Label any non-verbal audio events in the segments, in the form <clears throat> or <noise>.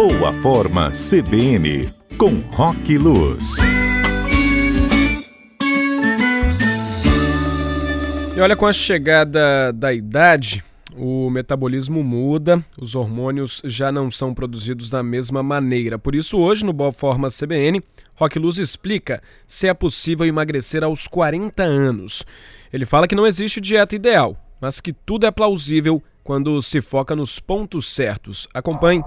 Boa Forma CBN com Rock Luz. E olha, com a chegada da idade, o metabolismo muda, os hormônios já não são produzidos da mesma maneira. Por isso, hoje, no Boa Forma CBN, Rock Luz explica se é possível emagrecer aos 40 anos. Ele fala que não existe dieta ideal, mas que tudo é plausível quando se foca nos pontos certos. Acompanhe.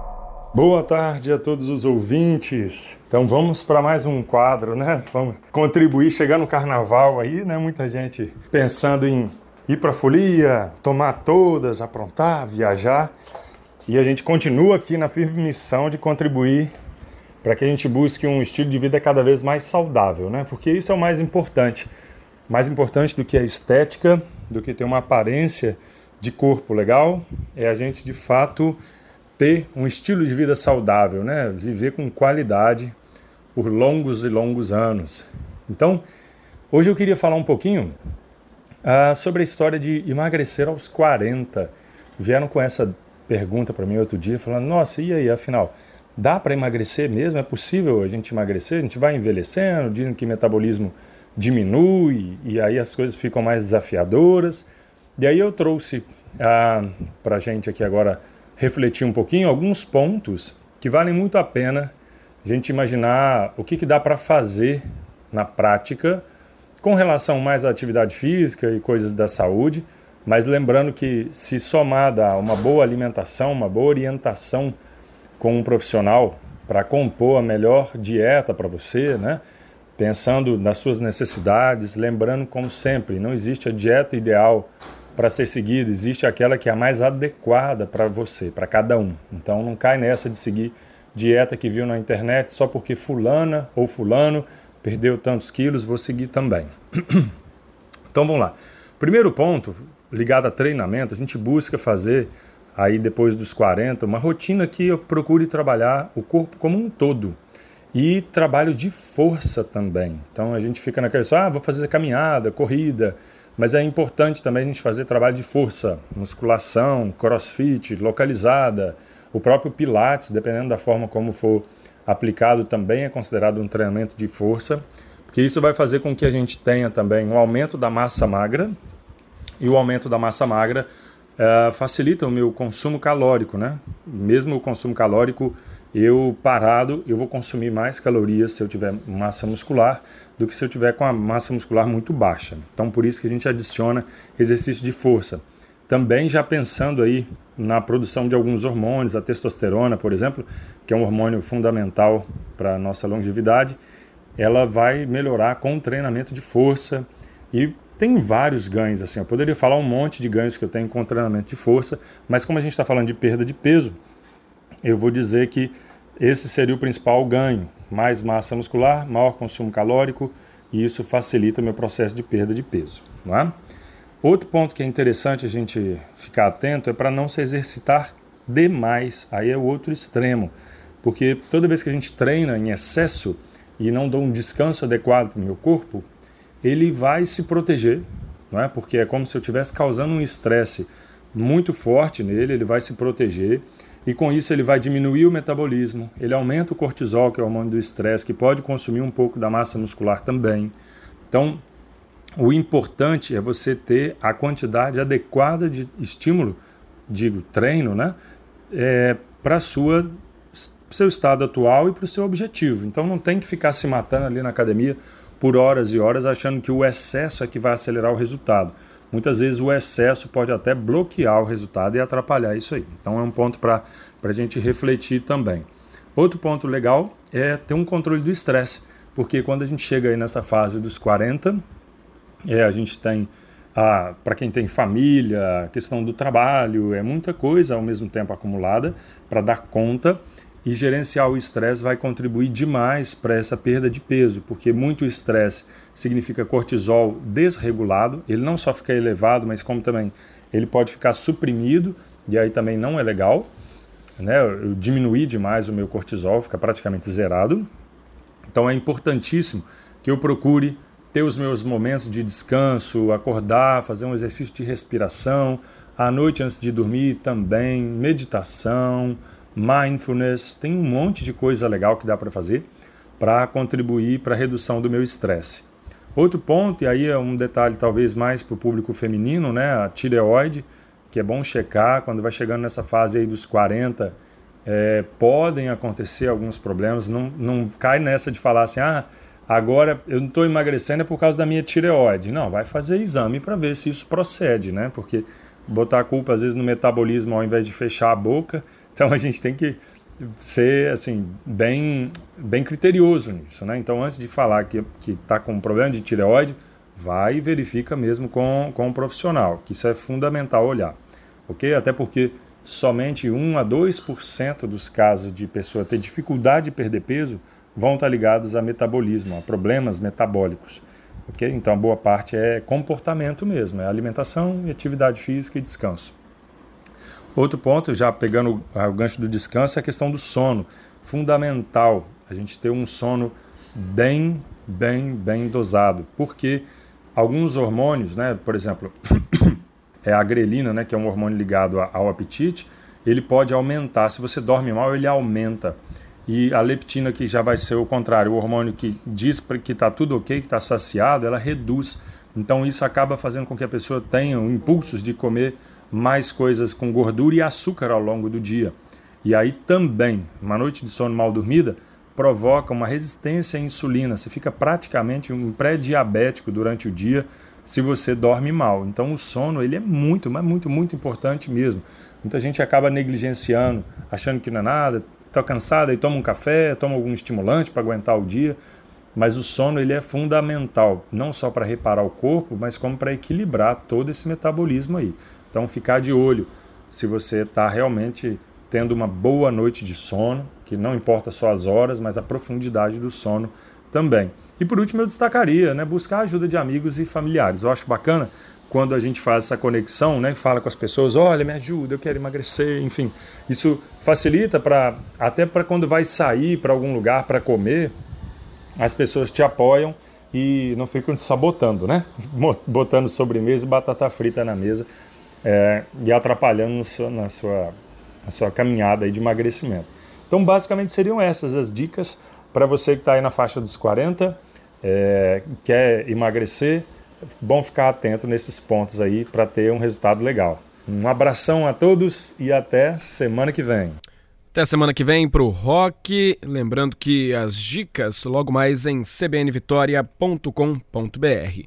Boa tarde a todos os ouvintes. Então vamos para mais um quadro, né? Vamos contribuir, chegar no carnaval aí, né? Muita gente pensando em ir para folia, tomar todas, aprontar, viajar. E a gente continua aqui na firme missão de contribuir para que a gente busque um estilo de vida cada vez mais saudável, né? Porque isso é o mais importante. Mais importante do que a estética, do que ter uma aparência de corpo legal, é a gente de fato ter um estilo de vida saudável, né? Viver com qualidade por longos e longos anos. Então, hoje eu queria falar um pouquinho uh, sobre a história de emagrecer aos 40. Vieram com essa pergunta para mim outro dia, falando: Nossa, e aí, afinal, dá para emagrecer mesmo? É possível a gente emagrecer? A gente vai envelhecendo, dizem que o metabolismo diminui e aí as coisas ficam mais desafiadoras. E aí eu trouxe ah, para a gente aqui agora refletir um pouquinho alguns pontos que valem muito a pena a gente imaginar o que, que dá para fazer na prática com relação mais à atividade física e coisas da saúde, mas lembrando que se somada a uma boa alimentação, uma boa orientação com um profissional para compor a melhor dieta para você, né? Pensando nas suas necessidades, lembrando como sempre, não existe a dieta ideal para ser seguida, existe aquela que é a mais adequada para você, para cada um. Então não cai nessa de seguir dieta que viu na internet só porque fulana ou fulano perdeu tantos quilos, vou seguir também. <clears throat> então vamos lá. Primeiro ponto, ligado a treinamento, a gente busca fazer aí depois dos 40 uma rotina que eu procure trabalhar o corpo como um todo. E trabalho de força também. Então a gente fica naquela só, ah, vou fazer caminhada, corrida, mas é importante também a gente fazer trabalho de força, musculação, crossfit, localizada, o próprio Pilates, dependendo da forma como for aplicado, também é considerado um treinamento de força, porque isso vai fazer com que a gente tenha também um aumento da massa magra, e o aumento da massa magra uh, facilita o meu consumo calórico, né? Mesmo o consumo calórico eu parado, eu vou consumir mais calorias se eu tiver massa muscular do que se eu tiver com a massa muscular muito baixa. Então, por isso que a gente adiciona exercício de força. Também já pensando aí na produção de alguns hormônios, a testosterona, por exemplo, que é um hormônio fundamental para a nossa longevidade, ela vai melhorar com o treinamento de força e tem vários ganhos assim. Eu poderia falar um monte de ganhos que eu tenho com o treinamento de força, mas como a gente está falando de perda de peso, eu vou dizer que esse seria o principal ganho: mais massa muscular, maior consumo calórico, e isso facilita o meu processo de perda de peso. Não é? Outro ponto que é interessante a gente ficar atento é para não se exercitar demais. Aí é o outro extremo, porque toda vez que a gente treina em excesso e não dá um descanso adequado para o meu corpo, ele vai se proteger, não é? Porque é como se eu estivesse causando um estresse muito forte nele, ele vai se proteger e com isso ele vai diminuir o metabolismo, ele aumenta o cortisol, que é o hormônio do estresse, que pode consumir um pouco da massa muscular também. Então, o importante é você ter a quantidade adequada de estímulo, digo, treino, né? É, para sua seu estado atual e para o seu objetivo. Então não tem que ficar se matando ali na academia por horas e horas achando que o excesso é que vai acelerar o resultado muitas vezes o excesso pode até bloquear o resultado e atrapalhar isso aí. Então é um ponto para a gente refletir também. Outro ponto legal é ter um controle do estresse, porque quando a gente chega aí nessa fase dos 40, é, a gente tem, para quem tem família, questão do trabalho, é muita coisa ao mesmo tempo acumulada para dar conta e gerenciar o estresse vai contribuir demais para essa perda de peso, porque muito estresse significa cortisol desregulado, ele não só fica elevado, mas como também ele pode ficar suprimido, e aí também não é legal. Né? Eu diminuí demais o meu cortisol, fica praticamente zerado. Então é importantíssimo que eu procure ter os meus momentos de descanso, acordar, fazer um exercício de respiração, à noite antes de dormir também, meditação, mindfulness, tem um monte de coisa legal que dá para fazer para contribuir para a redução do meu estresse. Outro ponto, e aí é um detalhe talvez mais para o público feminino, né, a tireoide, que é bom checar quando vai chegando nessa fase aí dos 40, é, podem acontecer alguns problemas, não, não cai nessa de falar assim, ah, agora eu não estou emagrecendo é por causa da minha tireoide. Não, vai fazer exame para ver se isso procede, né, porque botar a culpa às vezes no metabolismo ao invés de fechar a boca, então a gente tem que ser assim bem bem criterioso nisso, né? Então antes de falar que que está com um problema de tireoide, vai e verifica mesmo com, com um profissional, que isso é fundamental olhar, ok? Até porque somente 1 a 2% dos casos de pessoa ter dificuldade de perder peso vão estar ligados a metabolismo, a problemas metabólicos, ok? Então boa parte é comportamento mesmo, é alimentação, atividade física e descanso. Outro ponto, já pegando o gancho do descanso, é a questão do sono. Fundamental a gente ter um sono bem, bem, bem dosado. Porque alguns hormônios, né, por exemplo, <coughs> é a grelina, né, que é um hormônio ligado ao apetite, ele pode aumentar. Se você dorme mal, ele aumenta. E a leptina, que já vai ser o contrário, o hormônio que diz que está tudo ok, que está saciado, ela reduz. Então isso acaba fazendo com que a pessoa tenha impulsos de comer mais coisas com gordura e açúcar ao longo do dia. E aí também, uma noite de sono mal dormida provoca uma resistência à insulina. Você fica praticamente um pré-diabético durante o dia se você dorme mal. Então o sono ele é muito, mas muito, muito importante mesmo. Muita gente acaba negligenciando, achando que não é nada, está cansada e toma um café, toma algum estimulante para aguentar o dia. Mas o sono ele é fundamental, não só para reparar o corpo, mas como para equilibrar todo esse metabolismo aí. Então, ficar de olho se você está realmente tendo uma boa noite de sono, que não importa só as horas, mas a profundidade do sono também. E por último, eu destacaria, né, buscar a ajuda de amigos e familiares. Eu acho bacana quando a gente faz essa conexão, né, fala com as pessoas, olha, me ajuda, eu quero emagrecer, enfim. Isso facilita para até para quando vai sair para algum lugar para comer, as pessoas te apoiam e não ficam te sabotando, né? <laughs> Botando sobremesa e batata frita na mesa é, e atrapalhando sua, na, sua, na sua caminhada de emagrecimento. Então, basicamente, seriam essas as dicas para você que está aí na faixa dos 40, é, quer emagrecer, bom ficar atento nesses pontos aí para ter um resultado legal. Um abração a todos e até semana que vem. Até semana que vem para o Rock. Lembrando que as dicas logo mais em cbnvitoria.com.br.